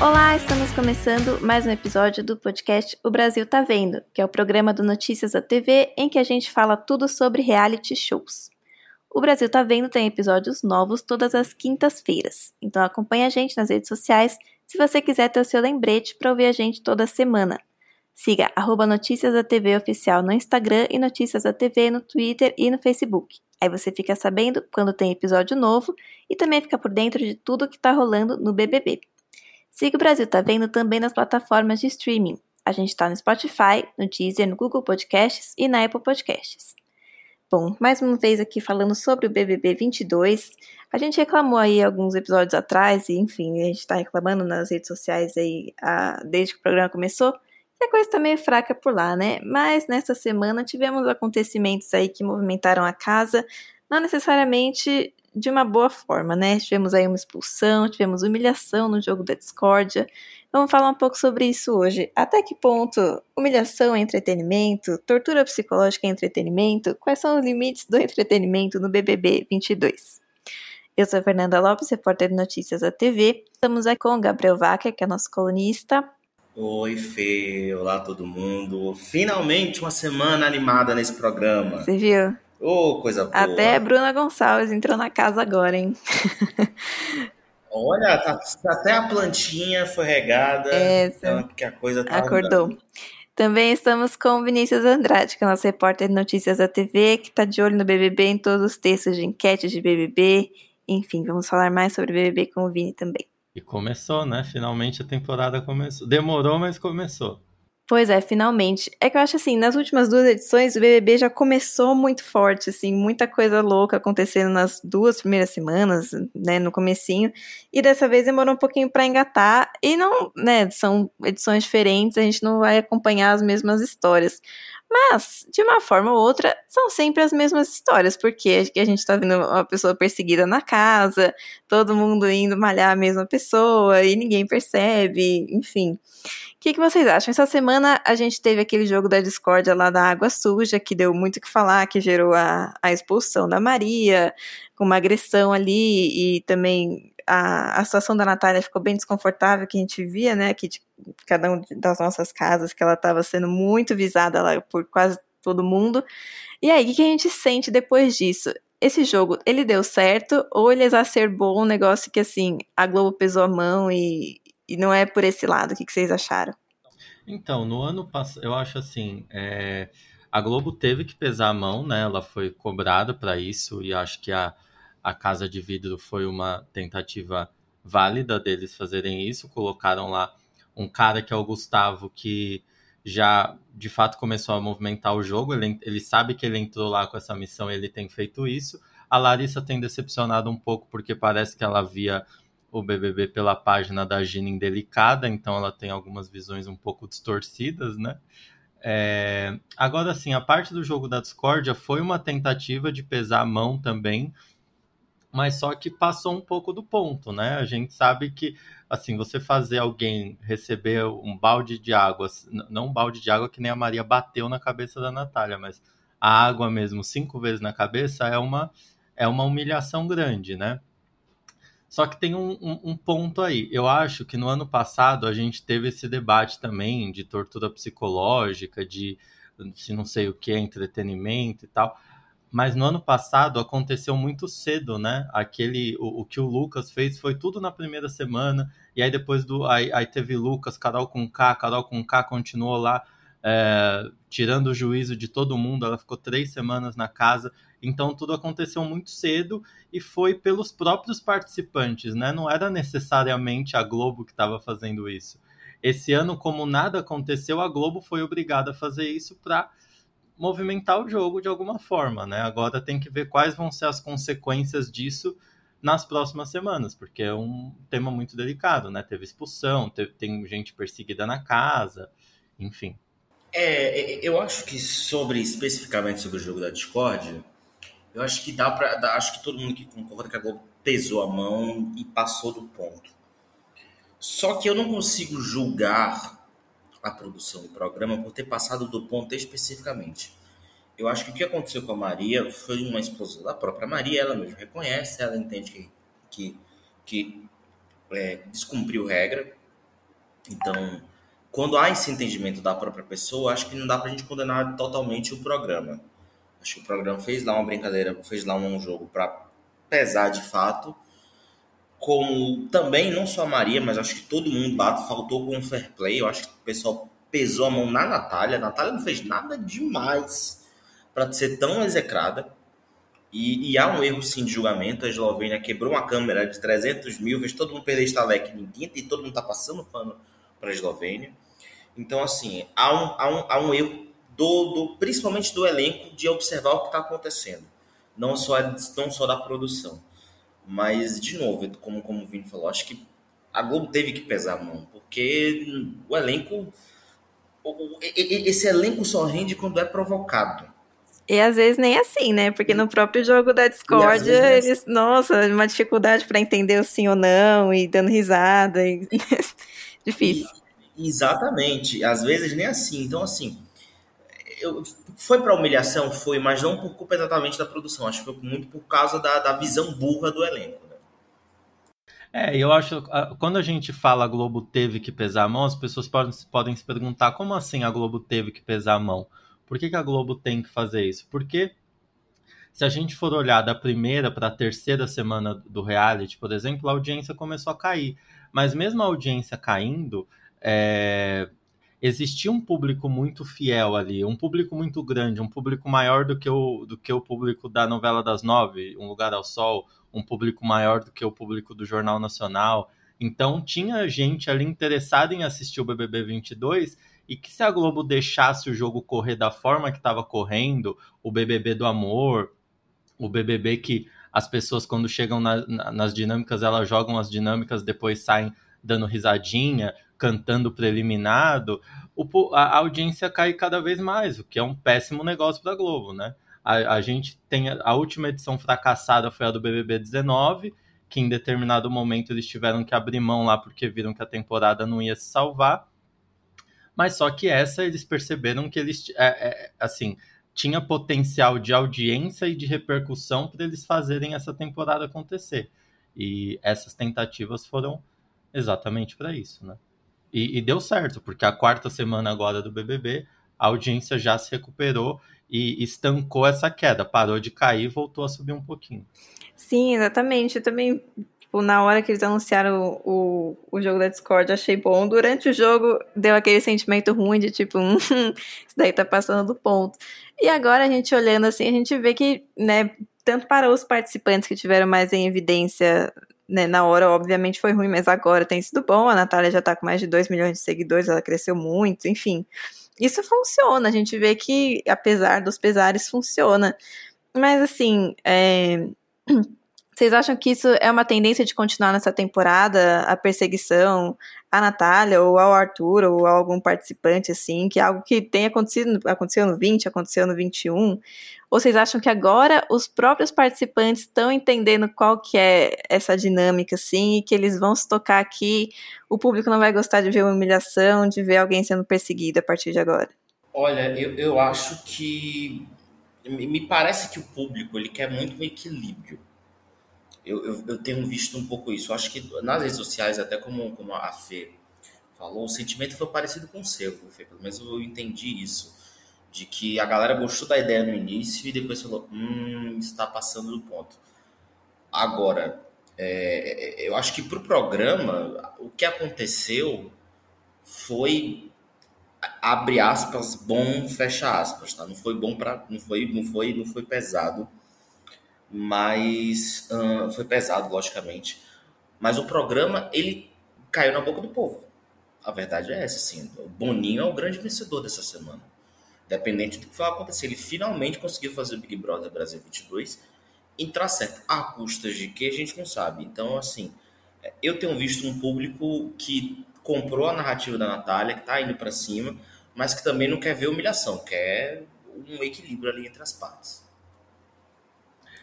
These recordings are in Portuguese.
Olá, estamos começando mais um episódio do podcast O Brasil Tá Vendo, que é o programa do Notícias da TV em que a gente fala tudo sobre reality shows. O Brasil Tá Vendo tem episódios novos todas as quintas-feiras, então acompanhe a gente nas redes sociais se você quiser ter o seu lembrete para ouvir a gente toda semana. Siga arroba Notícias da TV Oficial no Instagram e Notícias da TV no Twitter e no Facebook. Aí você fica sabendo quando tem episódio novo e também fica por dentro de tudo que está rolando no BBB. Siga o Brasil Tá Vendo também nas plataformas de streaming. A gente está no Spotify, no Deezer, no Google Podcasts e na Apple Podcasts. Bom, mais uma vez aqui falando sobre o BBB 22. A gente reclamou aí alguns episódios atrás, e enfim, a gente está reclamando nas redes sociais aí a, desde que o programa começou. E a coisa tá meio fraca por lá, né? Mas nessa semana tivemos acontecimentos aí que movimentaram a casa, não necessariamente de uma boa forma, né? Tivemos aí uma expulsão, tivemos humilhação no jogo da discórdia. Vamos falar um pouco sobre isso hoje. Até que ponto humilhação é entretenimento? Tortura psicológica é entretenimento? Quais são os limites do entretenimento no BBB 22? Eu sou a Fernanda Lopes, repórter de notícias da TV. Estamos aqui com o Gabriel Wacker, que é nosso colunista. Oi, Fê. Olá, todo mundo. Finalmente uma semana animada nesse programa. Você viu? Ô, oh, coisa boa. Até Bruna Gonçalves entrou na casa agora, hein? Olha, tá, até a plantinha foi regada. Essa. Então, que a coisa tá Acordou. Andando. Também estamos com o Vinícius Andrade, que é nosso repórter de notícias da TV, que está de olho no BBB em todos os textos de enquete de BBB. Enfim, vamos falar mais sobre BBB com o Vini também. E começou, né? Finalmente a temporada começou. Demorou, mas começou. Pois é, finalmente. É que eu acho assim, nas últimas duas edições, o BBB já começou muito forte, assim, muita coisa louca acontecendo nas duas primeiras semanas, né, no comecinho, e dessa vez demorou um pouquinho para engatar, e não, né, são edições diferentes, a gente não vai acompanhar as mesmas histórias. Mas, de uma forma ou outra, são sempre as mesmas histórias, porque a gente tá vendo uma pessoa perseguida na casa, todo mundo indo malhar a mesma pessoa e ninguém percebe, enfim. O que, que vocês acham? Essa semana a gente teve aquele jogo da discórdia lá da água suja, que deu muito o que falar, que gerou a, a expulsão da Maria, com uma agressão ali e também a, a situação da Natália ficou bem desconfortável, que a gente via, né, que de cada uma das nossas casas, que ela estava sendo muito visada lá por quase todo mundo. E aí, o que a gente sente depois disso? Esse jogo, ele deu certo ou ele exacerbou um negócio que, assim, a Globo pesou a mão e, e não é por esse lado? O que, que vocês acharam? Então, no ano passado, eu acho assim, é, a Globo teve que pesar a mão, né? Ela foi cobrada para isso e acho que a, a Casa de Vidro foi uma tentativa válida deles fazerem isso. Colocaram lá um cara que é o Gustavo, que já de fato começou a movimentar o jogo. Ele, ele sabe que ele entrou lá com essa missão ele tem feito isso. A Larissa tem decepcionado um pouco porque parece que ela via o BBB pela página da Gina Indelicada, então ela tem algumas visões um pouco distorcidas, né? É... Agora, sim, a parte do jogo da discórdia foi uma tentativa de pesar a mão também mas só que passou um pouco do ponto, né? A gente sabe que, assim, você fazer alguém receber um balde de água, não um balde de água que nem a Maria bateu na cabeça da Natália, mas a água mesmo cinco vezes na cabeça é uma, é uma humilhação grande, né? Só que tem um, um, um, ponto aí. Eu acho que no ano passado a gente teve esse debate também de tortura psicológica, de se não sei o que é entretenimento e tal mas no ano passado aconteceu muito cedo, né? Aquele o, o, que o Lucas fez foi tudo na primeira semana e aí depois do aí, aí teve Lucas, Carol com K, Carol com K continuou lá é, tirando o juízo de todo mundo. Ela ficou três semanas na casa, então tudo aconteceu muito cedo e foi pelos próprios participantes, né? Não era necessariamente a Globo que estava fazendo isso. esse ano, como nada aconteceu, a Globo foi obrigada a fazer isso para movimentar o jogo de alguma forma, né? Agora tem que ver quais vão ser as consequências disso nas próximas semanas, porque é um tema muito delicado, né? Teve expulsão, teve, tem gente perseguida na casa, enfim. É, é eu acho que sobre especificamente sobre o jogo da Discord, eu acho que dá para, acho que todo mundo que concorda que a Globo pesou a mão e passou do ponto. Só que eu não consigo julgar a produção do programa por ter passado do ponto especificamente. Eu acho que o que aconteceu com a Maria foi uma explosão da própria Maria, ela mesmo reconhece, ela entende que, que, que é, descumpriu regra. Então, quando há esse entendimento da própria pessoa, acho que não dá para a gente condenar totalmente o programa. Acho que o programa fez lá uma brincadeira, fez lá um jogo para pesar de fato. Como também, não só a Maria, mas acho que todo mundo bate, faltou com um fair play. Eu acho que o pessoal pesou a mão na Natália. A Natália não fez nada demais para ser tão execrada. E, e, há um erro sim de julgamento. A Eslovênia quebrou uma câmera de 300 mil, fez todo mundo perder estaleque ninguém e todo mundo está passando pano para a Eslovênia. Então, assim, há um, há um, há um erro, do, do, principalmente do elenco, de observar o que está acontecendo. Não só, não só da produção. Mas, de novo, como, como o Vini falou, acho que a Globo teve que pesar a mão, porque o elenco. Esse elenco só rende quando é provocado. E às vezes nem assim, né? Porque no próprio jogo da Discord, eles, nossa, uma dificuldade para entender o sim ou não, e dando risada, e... difícil. E, exatamente, às vezes nem assim. Então, assim, eu, foi para humilhação? Foi, mas não por culpa exatamente da produção, acho que foi muito por causa da, da visão burra do elenco. Né? É, eu acho, quando a gente fala a Globo teve que pesar a mão, as pessoas podem, podem se perguntar como assim a Globo teve que pesar a mão? Por que, que a Globo tem que fazer isso? Porque se a gente for olhar da primeira para a terceira semana do reality, por exemplo, a audiência começou a cair. Mas mesmo a audiência caindo, é... existia um público muito fiel ali, um público muito grande, um público maior do que o, do que o público da novela das nove, Um Lugar ao Sol, um público maior do que o público do Jornal Nacional. Então tinha gente ali interessada em assistir o BBB 22 e que se a Globo deixasse o jogo correr da forma que estava correndo, o BBB do amor, o BBB que as pessoas quando chegam na, na, nas dinâmicas, elas jogam as dinâmicas, depois saem dando risadinha, cantando preliminado, o, a, audiência cai cada vez mais, o que é um péssimo negócio para a Globo, né? A, a, gente tem a, a última edição fracassada foi a do BBB 19, que em determinado momento eles tiveram que abrir mão lá porque viram que a temporada não ia se salvar. Mas só que essa eles perceberam que eles, é, é, assim, tinha potencial de audiência e de repercussão para eles fazerem essa temporada acontecer. E essas tentativas foram exatamente para isso, né? E, e, deu certo, porque a quarta semana agora do BBB, a audiência já se recuperou e estancou essa queda, parou de cair e voltou a subir um pouquinho. Sim, exatamente. Eu também Tipo, na hora que eles anunciaram o, o, o jogo da Discord, achei bom. Durante o jogo, deu aquele sentimento ruim de tipo, hum, isso daí tá passando do ponto. E agora a gente olhando assim, a gente vê que, né, tanto para os participantes que tiveram mais em evidência né, na hora, obviamente foi ruim, mas agora tem sido bom. A Natália já tá com mais de 2 milhões de seguidores, ela cresceu muito, enfim. Isso funciona, a gente vê que, apesar dos pesares, funciona. Mas assim, é vocês acham que isso é uma tendência de continuar nessa temporada, a perseguição à Natália, ou ao Arthur, ou a algum participante, assim, que é algo que tem acontecido, aconteceu no 20, aconteceu no 21? Ou vocês acham que agora os próprios participantes estão entendendo qual que é essa dinâmica, assim, e que eles vão se tocar aqui, o público não vai gostar de ver uma humilhação, de ver alguém sendo perseguido a partir de agora? Olha, eu, eu acho que... Me parece que o público, ele quer muito um equilíbrio eu, eu, eu, tenho visto um pouco isso. Eu acho que nas redes sociais, até como, como a Fê falou, o sentimento foi parecido com o seu, Fê. Pelo menos eu entendi isso. De que a galera gostou da ideia no início e depois falou: hum, está passando do ponto. Agora, é, eu acho que para o programa, o que aconteceu foi abre aspas bom fecha aspas tá não foi bom para não foi não foi não foi pesado mas foi pesado, logicamente. Mas o programa ele caiu na boca do povo. a verdade é essa, assim. O Boninho é o grande vencedor dessa semana. Dependente do que vai acontecer. Ele finalmente conseguiu fazer o Big Brother Brasil 22 entrar certo. A custas de que a gente não sabe. Então, assim, eu tenho visto um público que comprou a narrativa da Natália, que tá indo para cima, mas que também não quer ver humilhação, quer um equilíbrio ali entre as partes.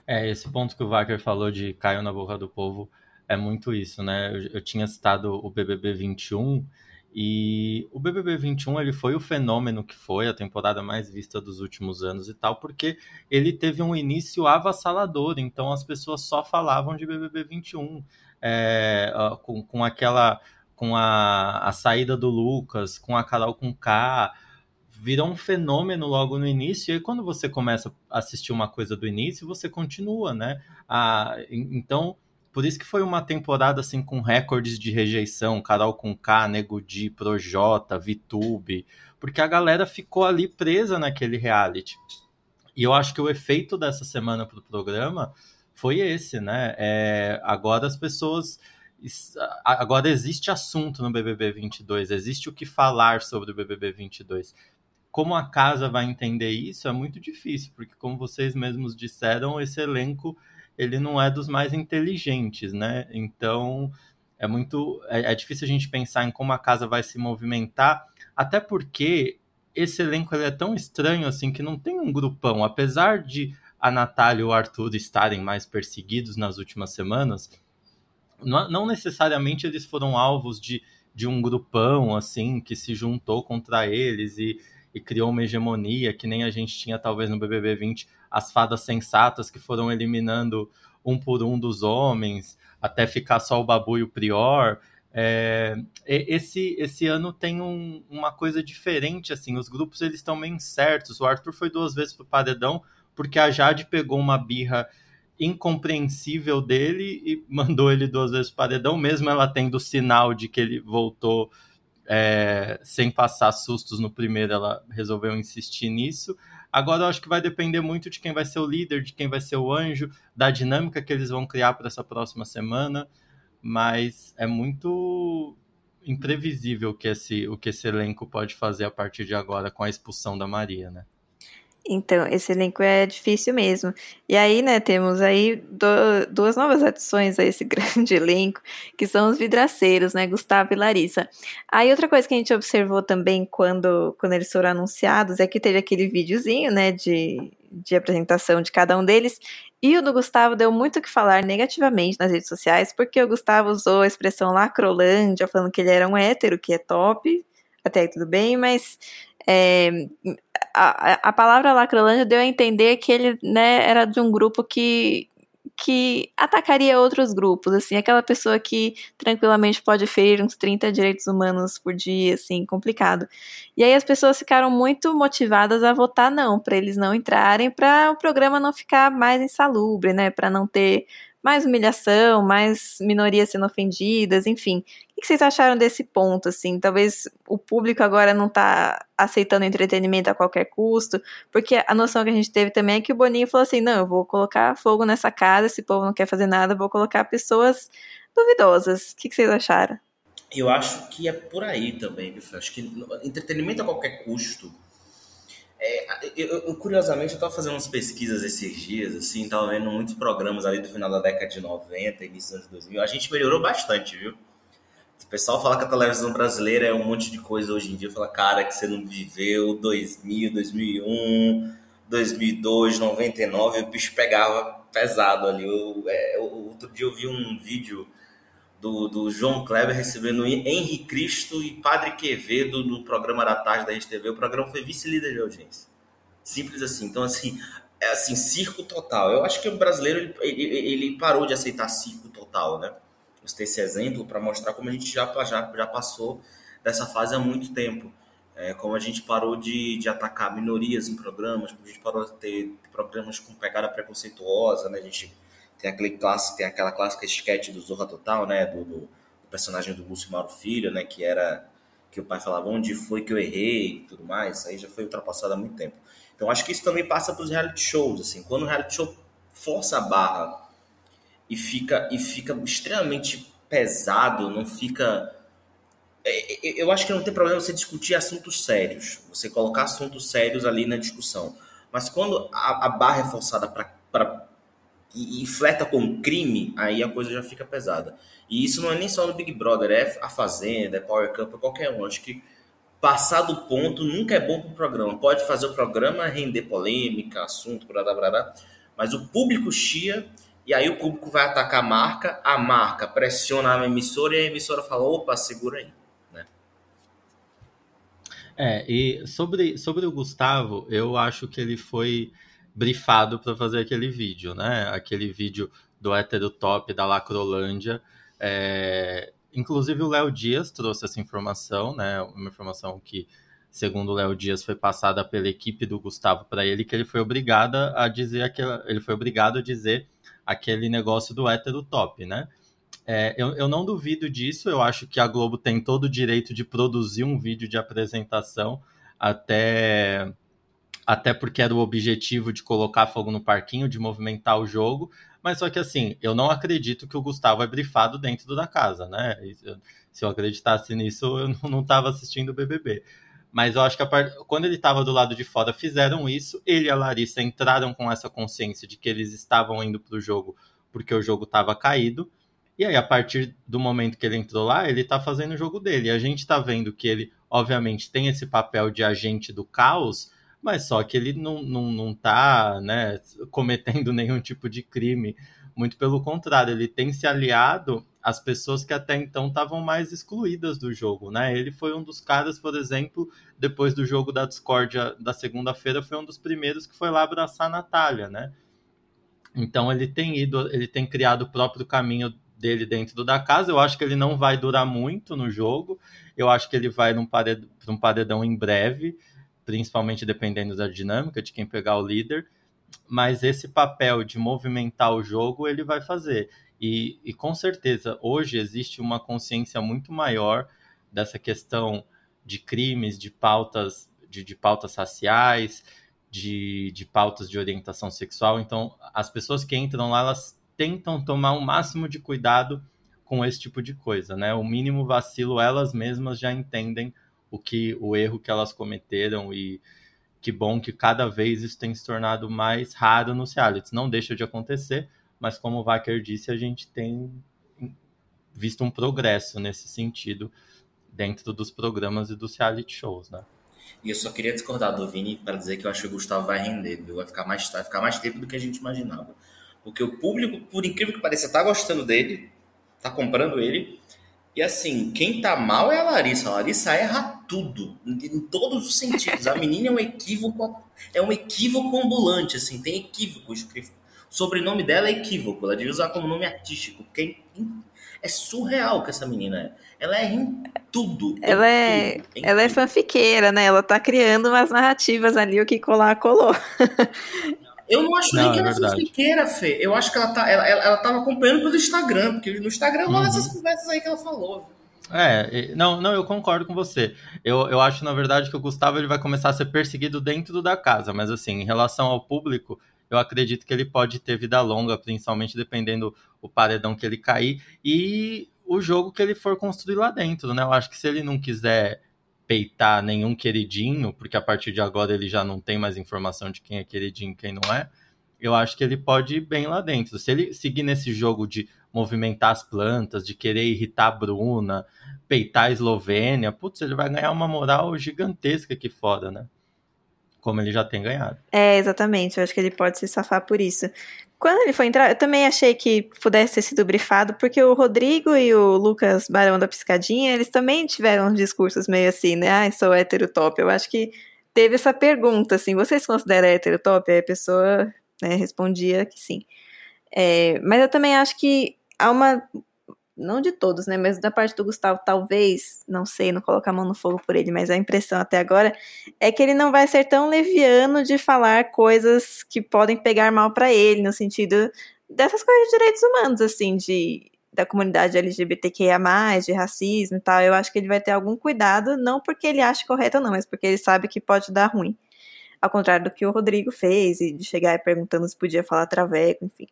É, esse ponto que o Wagner falou de caiu na boca do povo é muito isso, né? Eu, eu tinha citado o BBB 21 e o BBB 21 ele foi o fenômeno que foi, a temporada mais vista dos últimos anos e tal, porque ele teve um início avassalador, então as pessoas só falavam de BBB 21, é, com, com aquela com a, a saída do Lucas, com a Carol com K, virou um fenômeno logo no início, e aí quando você começa a assistir uma coisa do início, você continua, né? Ah, então, por isso que foi uma temporada assim com recordes de rejeição, Carol com K, Nego Di, Projota, Vitube, porque a galera ficou ali presa naquele reality. E eu acho que o efeito dessa semana pro programa foi esse, né? É, agora as pessoas agora existe assunto no BBB 22, existe o que falar sobre o BBB 22 como a casa vai entender isso é muito difícil, porque como vocês mesmos disseram, esse elenco ele não é dos mais inteligentes, né? Então é muito é, é difícil a gente pensar em como a casa vai se movimentar, até porque esse elenco ele é tão estranho assim que não tem um grupão, apesar de a Natália e o Arthur estarem mais perseguidos nas últimas semanas, não, não necessariamente eles foram alvos de, de um grupão assim que se juntou contra eles e e criou uma hegemonia que nem a gente tinha talvez no BBB 20, as fadas sensatas que foram eliminando um por um dos homens, até ficar só o Babu e o Prior. É, esse, esse ano tem um, uma coisa diferente, assim, os grupos eles estão meio incertos. O Arthur foi duas vezes pro paredão porque a Jade pegou uma birra incompreensível dele e mandou ele duas vezes pro paredão, mesmo ela tendo sinal de que ele voltou é, sem passar sustos no primeiro, ela resolveu insistir nisso. Agora eu acho que vai depender muito de quem vai ser o líder, de quem vai ser o anjo, da dinâmica que eles vão criar para essa próxima semana. Mas é muito imprevisível que esse, o que esse elenco pode fazer a partir de agora com a expulsão da Maria, né? Então, esse elenco é difícil mesmo. E aí, né, temos aí do, duas novas adições a esse grande elenco, que são os vidraceiros, né, Gustavo e Larissa. Aí, outra coisa que a gente observou também quando, quando eles foram anunciados é que teve aquele videozinho, né, de, de apresentação de cada um deles, e o do Gustavo deu muito o que falar negativamente nas redes sociais, porque o Gustavo usou a expressão lacrolândia, falando que ele era um hétero, que é top, até aí tudo bem, mas é, a, a palavra lacrolândia deu a entender que ele né, era de um grupo que, que atacaria outros grupos, assim, aquela pessoa que tranquilamente pode ferir uns 30 direitos humanos por dia, assim, complicado. E aí as pessoas ficaram muito motivadas a votar não, para eles não entrarem, para o programa não ficar mais insalubre, né, para não ter mais humilhação, mais minorias sendo ofendidas, enfim. O que vocês acharam desse ponto, assim? Talvez o público agora não está aceitando entretenimento a qualquer custo, porque a noção que a gente teve também é que o Boninho falou assim, não, eu vou colocar fogo nessa casa, esse povo não quer fazer nada, vou colocar pessoas duvidosas. O que vocês acharam? Eu acho que é por aí também? Acho que entretenimento a qualquer custo é, eu, eu, curiosamente, eu estava fazendo umas pesquisas esses dias, assim, estava vendo muitos programas ali do final da década de 90, início dos anos 2000. A gente melhorou bastante, viu? O pessoal fala que a televisão brasileira é um monte de coisa hoje em dia. Fala, cara, que você não viveu 2000, 2001, 2002, 99. O bicho pegava pesado ali. Eu, é, outro dia eu vi um vídeo do, do João Kleber recebendo Henri Cristo e Padre Quevedo no programa da tarde da RedeTV. O programa foi vice-líder de audiência. Simples assim. Então, assim, é assim, circo total. Eu acho que o brasileiro ele, ele, parou de aceitar circo total, né? Você ter esse exemplo para mostrar como a gente já, já, já passou dessa fase há muito tempo. É, como a gente parou de, de atacar minorias em programas, como a gente parou de ter programas com pegada preconceituosa, né? A gente tem, aquele clássico, tem aquela clássica sketch do Zorra Total, né? Do, do, do personagem do Lúcio Mauro Filho, né? Que era que o pai falava onde foi que eu errei e tudo mais. Aí já foi ultrapassado há muito tempo. Então acho que isso também passa para os reality shows, assim. Quando o reality show força a barra e fica e fica extremamente pesado, não fica é, é, eu acho que não tem problema você discutir assuntos sérios, você colocar assuntos sérios ali na discussão. Mas quando a, a barra é forçada para e, e fleta com crime, aí a coisa já fica pesada. E isso não é nem só no Big Brother, é a Fazenda, é Power Camp, é qualquer um. Acho que passar do ponto nunca é bom para o programa. Pode fazer o programa render polêmica, assunto, blá, blá, blá, mas o público chia e aí o público vai atacar a marca, a marca pressiona a emissora e a emissora fala, opa, segura aí. Né? É, e sobre, sobre o Gustavo, eu acho que ele foi brifado para fazer aquele vídeo, né? Aquele vídeo do hétero top da Lacrolândia. É... Inclusive o Léo Dias trouxe essa informação, né? Uma informação que, segundo o Léo Dias, foi passada pela equipe do Gustavo para ele, que ele foi obrigado a dizer aquela... ele foi obrigado a dizer aquele negócio do hétero top, né? É, eu, eu não duvido disso, eu acho que a Globo tem todo o direito de produzir um vídeo de apresentação até até porque era o objetivo de colocar fogo no parquinho, de movimentar o jogo. Mas só que assim, eu não acredito que o Gustavo é brifado dentro da casa, né? Se eu acreditasse nisso, eu não estava assistindo o BBB. Mas eu acho que part... quando ele estava do lado de fora, fizeram isso. Ele e a Larissa entraram com essa consciência de que eles estavam indo para o jogo porque o jogo estava caído. E aí, a partir do momento que ele entrou lá, ele está fazendo o jogo dele. E a gente está vendo que ele, obviamente, tem esse papel de agente do caos, mas só que ele não, não, não tá né, cometendo nenhum tipo de crime. Muito pelo contrário, ele tem se aliado às pessoas que até então estavam mais excluídas do jogo, né? Ele foi um dos caras, por exemplo, depois do jogo da discórdia da segunda-feira, foi um dos primeiros que foi lá abraçar a Natália, né? Então ele tem ido, ele tem criado o próprio caminho dele dentro da casa. Eu acho que ele não vai durar muito no jogo. Eu acho que ele vai para um paredão em breve principalmente dependendo da dinâmica de quem pegar o líder, mas esse papel de movimentar o jogo ele vai fazer. E, e com certeza, hoje existe uma consciência muito maior dessa questão de crimes, de pautas, de, de pautas raciais, de, de pautas de orientação sexual. Então, as pessoas que entram lá, elas tentam tomar o máximo de cuidado com esse tipo de coisa, né? O mínimo vacilo elas mesmas já entendem o que o erro que elas cometeram e que bom que cada vez isso tem se tornado mais raro nos realities. Não deixa de acontecer, mas como o Wacker disse, a gente tem visto um progresso nesse sentido dentro dos programas e dos reality shows, né? E eu só queria discordar do Vini para dizer que eu acho que o Gustavo vai render, viu? Vai ficar mais, vai ficar mais tempo do que a gente imaginava. Porque o público, por incrível que pareça, tá gostando dele, tá comprando ele, e assim, quem tá mal é a Larissa. A Larissa erra tudo, em todos os sentidos. A menina é um equívoco, é um equívoco ambulante, assim, tem equívoco escrito. O sobrenome dela é equívoco, ela devia usar como nome artístico, porque é, é surreal que essa menina é. Ela é em tudo. Ela é, tudo, ela é fanfiqueira, né? Ela tá criando umas narrativas ali, o que colar, colou. Eu não acho não, nem que ela é fanfiqueira, Fê. Eu acho que ela, tá, ela, ela, ela tava acompanhando pelo Instagram, porque no Instagram rola uhum. essas conversas aí que ela falou. É, não, não, eu concordo com você. Eu, eu acho, na verdade, que o Gustavo ele vai começar a ser perseguido dentro da casa, mas assim, em relação ao público, eu acredito que ele pode ter vida longa, principalmente dependendo o paredão que ele cair e o jogo que ele for construir lá dentro, né? Eu acho que se ele não quiser peitar nenhum queridinho, porque a partir de agora ele já não tem mais informação de quem é queridinho e quem não é, eu acho que ele pode ir bem lá dentro. Se ele seguir nesse jogo de movimentar as plantas, de querer irritar a Bruna, peitar a Eslovênia, putz, ele vai ganhar uma moral gigantesca aqui fora, né? Como ele já tem ganhado. É, exatamente. Eu acho que ele pode se safar por isso. Quando ele foi entrar, eu também achei que pudesse ter sido brifado, porque o Rodrigo e o Lucas Barão da Piscadinha, eles também tiveram discursos meio assim, né? Ai, sou hétero top. Eu acho que teve essa pergunta, assim, vocês consideram hétero top? Aí a pessoa né, respondia que sim. É, mas eu também acho que há uma não de todos, né, mas da parte do Gustavo, talvez, não sei, não colocar a mão no fogo por ele, mas a impressão até agora é que ele não vai ser tão leviano de falar coisas que podem pegar mal para ele, no sentido dessas coisas de direitos humanos, assim, de da comunidade LGBTQIA+, de racismo e tal, eu acho que ele vai ter algum cuidado, não porque ele acha correto ou não, mas porque ele sabe que pode dar ruim. Ao contrário do que o Rodrigo fez, e de chegar perguntando se podia falar traveco, enfim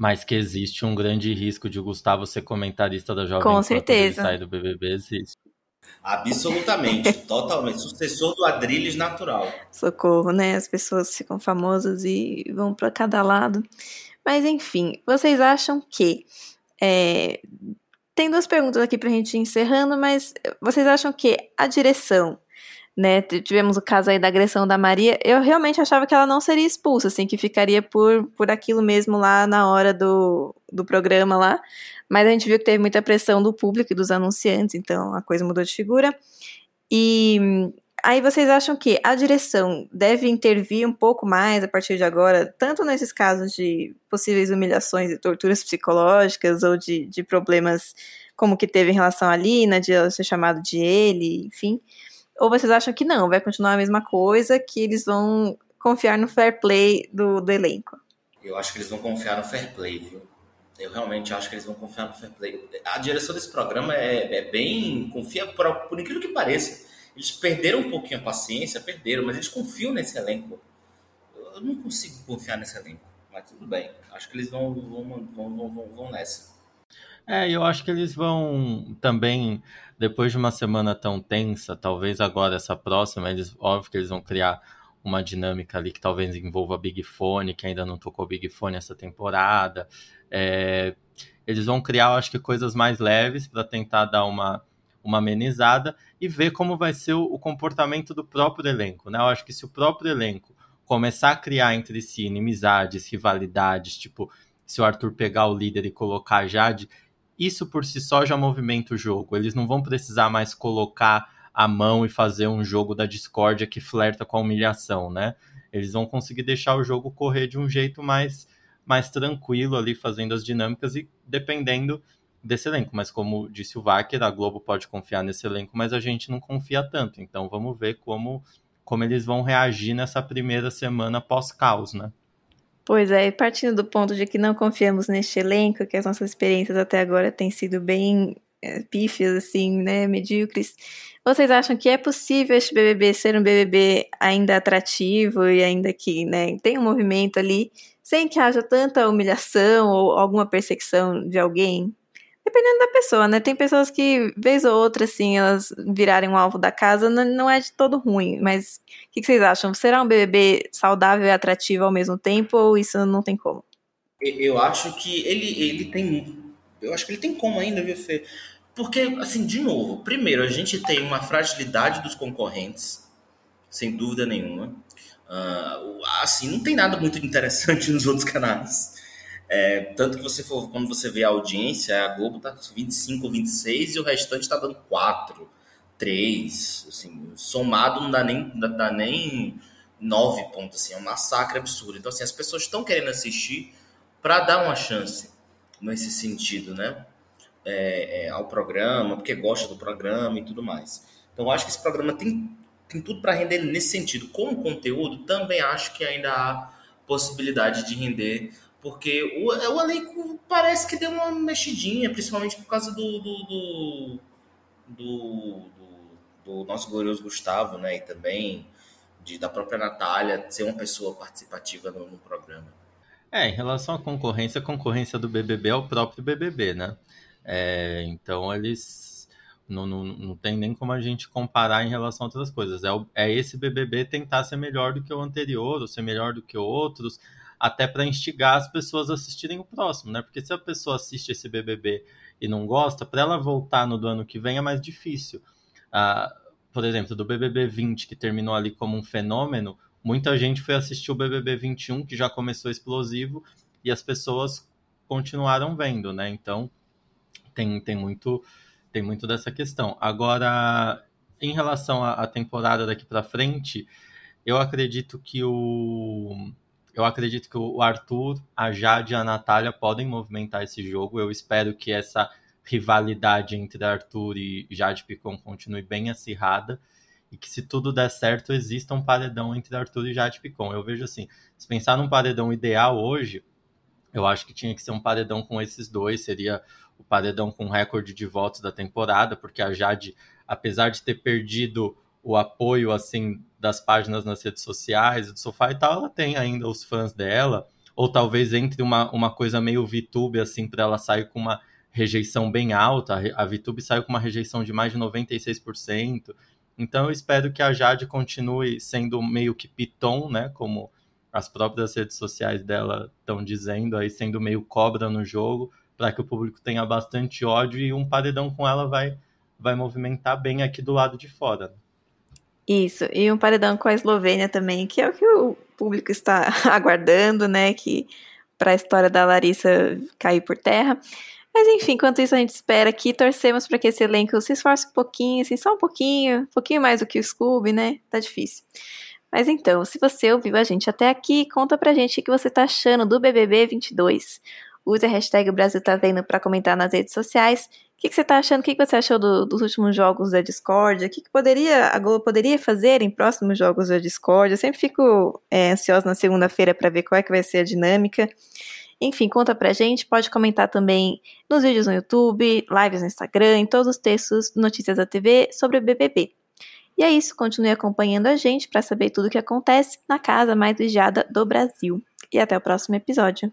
mas que existe um grande risco de o Gustavo ser comentarista da Jovem Com certeza. sair do BBB, existe. Absolutamente, totalmente. Sucessor do Adrilles natural. Socorro, né? As pessoas ficam famosas e vão para cada lado. Mas enfim, vocês acham que. É... Tem duas perguntas aqui para a gente ir encerrando, mas vocês acham que a direção né? Tivemos o caso aí da agressão da Maria. Eu realmente achava que ela não seria expulsa, assim, que ficaria por, por aquilo mesmo lá na hora do, do programa lá. Mas a gente viu que teve muita pressão do público e dos anunciantes, então a coisa mudou de figura. E aí vocês acham que a direção deve intervir um pouco mais a partir de agora, tanto nesses casos de possíveis humilhações e torturas psicológicas ou de, de problemas como que teve em relação à Lina, de ela ser chamado de ele, enfim, ou vocês acham que não, vai continuar a mesma coisa, que eles vão confiar no fair play do, do elenco? Eu acho que eles vão confiar no fair play, viu? Eu realmente acho que eles vão confiar no fair play. A direção desse programa é, é bem. confia, por, por incrível que pareça. Eles perderam um pouquinho a paciência, perderam, mas eles confiam nesse elenco. Eu não consigo confiar nesse elenco, mas tudo bem. Acho que eles vão, vão, vão, vão, vão nessa. É, eu acho que eles vão também depois de uma semana tão tensa, talvez agora essa próxima, eles, óbvio que eles vão criar uma dinâmica ali que talvez envolva Big Fone, que ainda não tocou Big Fone essa temporada. É, eles vão criar, acho que, coisas mais leves para tentar dar uma, uma amenizada e ver como vai ser o, o, comportamento do próprio elenco. Né? Eu acho que se o próprio elenco começar a criar entre si inimizades, rivalidades, tipo, se o Arthur pegar o líder e colocar Jade, isso por si só já movimenta o jogo. Eles não vão precisar mais colocar a mão e fazer um jogo da discórdia que flerta com a humilhação, né? Eles vão conseguir deixar o jogo correr de um jeito mais, mais tranquilo ali, fazendo as dinâmicas e dependendo desse elenco. Mas como disse o Wacker, a Globo pode confiar nesse elenco, mas a gente não confia tanto. Então vamos ver como, como eles vão reagir nessa primeira semana pós-caos, né? Pois é, partindo do ponto de que não confiamos neste elenco, que as nossas experiências até agora têm sido bem é, pífias, assim, né, medíocres, vocês acham que é possível este BBB ser um BBB ainda atrativo e ainda que, né, tem um movimento ali, sem que haja tanta humilhação ou alguma perseguição de alguém? Dependendo da pessoa, né? Tem pessoas que, vez ou outra, assim, elas virarem um alvo da casa, não, é de todo ruim. Mas o que, que, vocês acham? Será um BBB saudável e atrativo ao mesmo tempo ou isso não tem como? Eu acho que ele, ele tem. Eu acho que ele tem como ainda, viu, Fê? Porque, assim, de novo, primeiro, a gente tem uma fragilidade dos concorrentes, sem dúvida nenhuma. Uh, assim, não tem nada muito interessante nos outros canais. É, tanto que você for, quando você vê a audiência, a Globo tá 25, 26 e o restante está dando 4, 3, assim, somado não dá nem, não dá nem 9 pontos, assim, é um massacre absurdo. Então, assim, as pessoas estão querendo assistir para dar uma chance nesse sentido, né? É, é, ao programa, porque gosta do programa e tudo mais. Então, acho que esse programa tem, tem tudo para render nesse sentido. Como conteúdo, também acho que ainda há possibilidade de render porque o, o elenco parece que deu uma mexidinha, principalmente por causa do, do, do, do, do nosso glorioso Gustavo, né? E também de, da própria Natália ser uma pessoa participativa no, no programa. É, em relação à concorrência, a concorrência do BBB é o próprio BBB, né? É, então eles não, não, não tem nem como a gente comparar em relação a outras coisas. É, o, é esse BBB tentar ser melhor do que o anterior, ou ser melhor do que outros até para instigar as pessoas a assistirem o próximo, né? Porque se a pessoa assiste esse BBB e não gosta, para ela voltar no do ano que vem é mais difícil. Ah, por exemplo, do BBB 20, que terminou ali como um fenômeno, muita gente foi assistir o BBB 21, que já começou explosivo, e as pessoas continuaram vendo, né? Então, tem, tem, muito, tem muito dessa questão. Agora, em relação à, à temporada daqui para frente, eu acredito que o eu acredito que o Arthur, a Jade e a Natália podem movimentar esse jogo. Eu espero que essa rivalidade entre Arthur e Jade Picon continue bem acirrada e que se tudo der certo exista um paredão entre Arthur e Jade Picon. Eu vejo assim, se pensar num paredão ideal hoje, eu acho que tinha que ser um paredão com esses dois, seria o paredão com recorde de votos da temporada, porque a Jade, apesar de ter perdido o apoio assim das páginas nas redes sociais, do sofá e tal, ela tem ainda os fãs dela, ou talvez entre uma, uma coisa meio VTube assim para ela sair com uma rejeição bem alta. A VTube saiu com uma rejeição de mais de 96%. Então eu espero que a Jade continue sendo meio que piton, né? Como as próprias redes sociais dela estão dizendo, aí sendo meio cobra no jogo, para que o público tenha bastante ódio e um paredão com ela vai, vai movimentar bem aqui do lado de fora. Isso, e um paredão com a Eslovênia também, que é o que o público está aguardando, né? Que para a história da Larissa cair por terra. Mas enfim, enquanto isso a gente espera aqui, torcemos para que esse elenco se esforce um pouquinho, assim, só um pouquinho, um pouquinho mais do que o Scooby, né? Tá difícil. Mas então, se você ouviu a gente até aqui, conta pra gente o que você tá achando do BBB 22. Use a hashtag Brasil Tá Vendo pra comentar nas redes sociais. Que, que você tá achando? O que, que você achou do, dos últimos jogos da Discord? O que, que poderia, a Globo poderia fazer em próximos jogos da Discord? Eu sempre fico é, ansiosa na segunda-feira para ver qual é que vai ser a dinâmica. Enfim, conta pra gente, pode comentar também nos vídeos no YouTube, lives no Instagram, em todos os textos Notícias da TV sobre o BBB. E é isso, continue acompanhando a gente para saber tudo o que acontece na casa mais vigiada do Brasil. E até o próximo episódio.